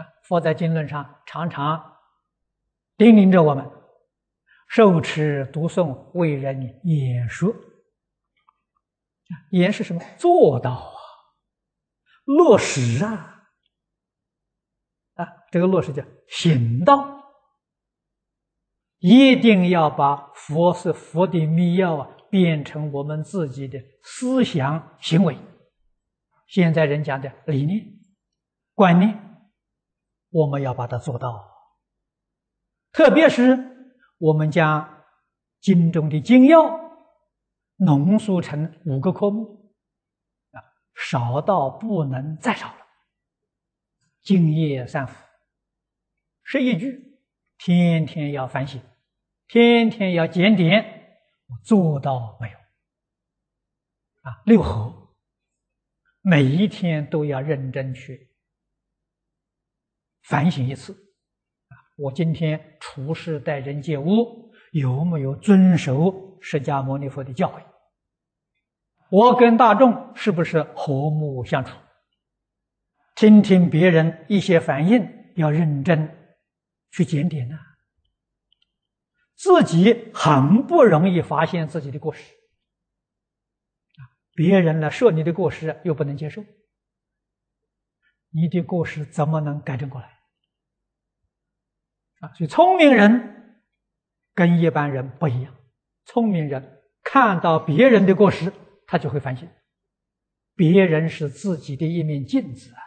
啊，佛在经论上常常叮咛着我们：受持读诵，为人演说。演是什么？做到啊，落实啊，啊，这个落实叫行道。一定要把佛是佛的密钥啊，变成我们自己的思想行为。现在人讲的理念、观念，我们要把它做到。特别是我们将经中的精要浓缩成五个科目，啊，少到不能再少了。敬业三福，十一句，天天要反省，天天要检点，做到没有？啊，六和。每一天都要认真去反省一次，啊，我今天处事待人接物有没有遵守释迦牟尼佛的教诲？我跟大众是不是和睦相处？听听别人一些反应，要认真去检点呢。自己很不容易发现自己的过失。别人来说你的过失，又不能接受，你的过失怎么能改正过来？啊，所以聪明人跟一般人不一样。聪明人看到别人的过失，他就会反省。别人是自己的一面镜子啊！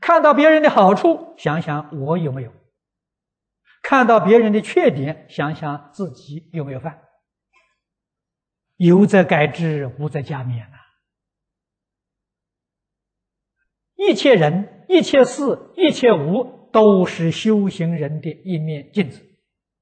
看到别人的好处，想想我有没有；看到别人的缺点，想想自己有没有犯。有则改之，无则加勉呐。一切人、一切事、一切物，都是修行人的一面镜子。